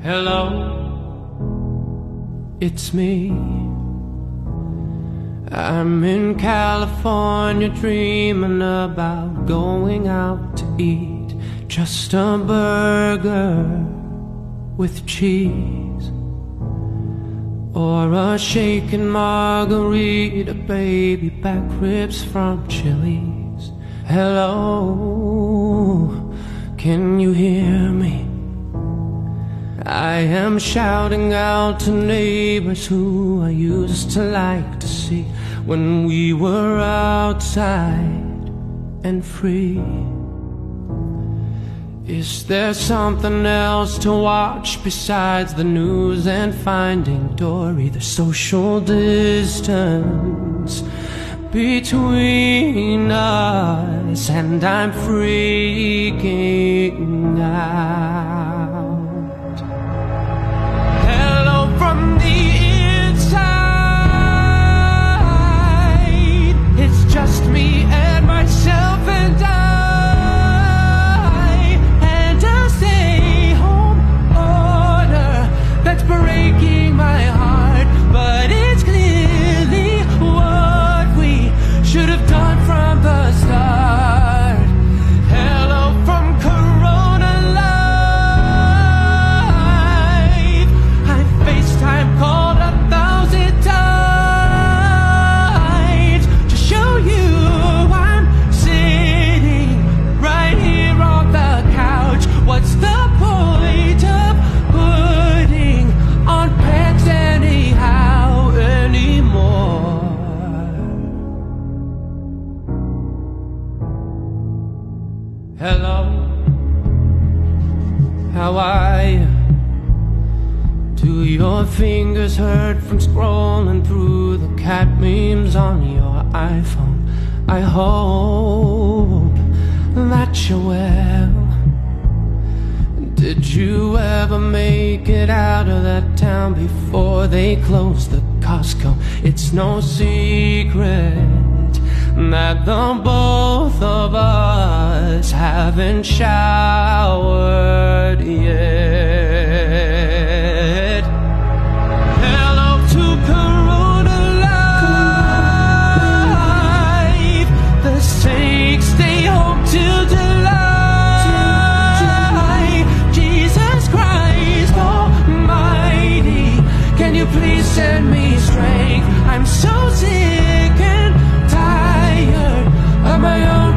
Hello, it's me. I'm in California dreaming about going out to eat just a burger with cheese or a shaken margarita, baby back ribs from Chili's. Hello, can you hear me? I am shouting out to neighbors who I used to like to see when we were outside and free. Is there something else to watch besides the news and finding Dory? The social distance between us, and I'm freaking out. breaking my heart. Hello, how are you? Do your fingers hurt from scrolling through the cat memes on your iPhone? I hope that you're well. Did you ever make it out of that town before they closed the Costco? It's no secret that the both of us haven't showered yet. Hello to Corona life. The snakes stay home till July. Jesus Christ Almighty, can you please send me strength? I'm so sick my own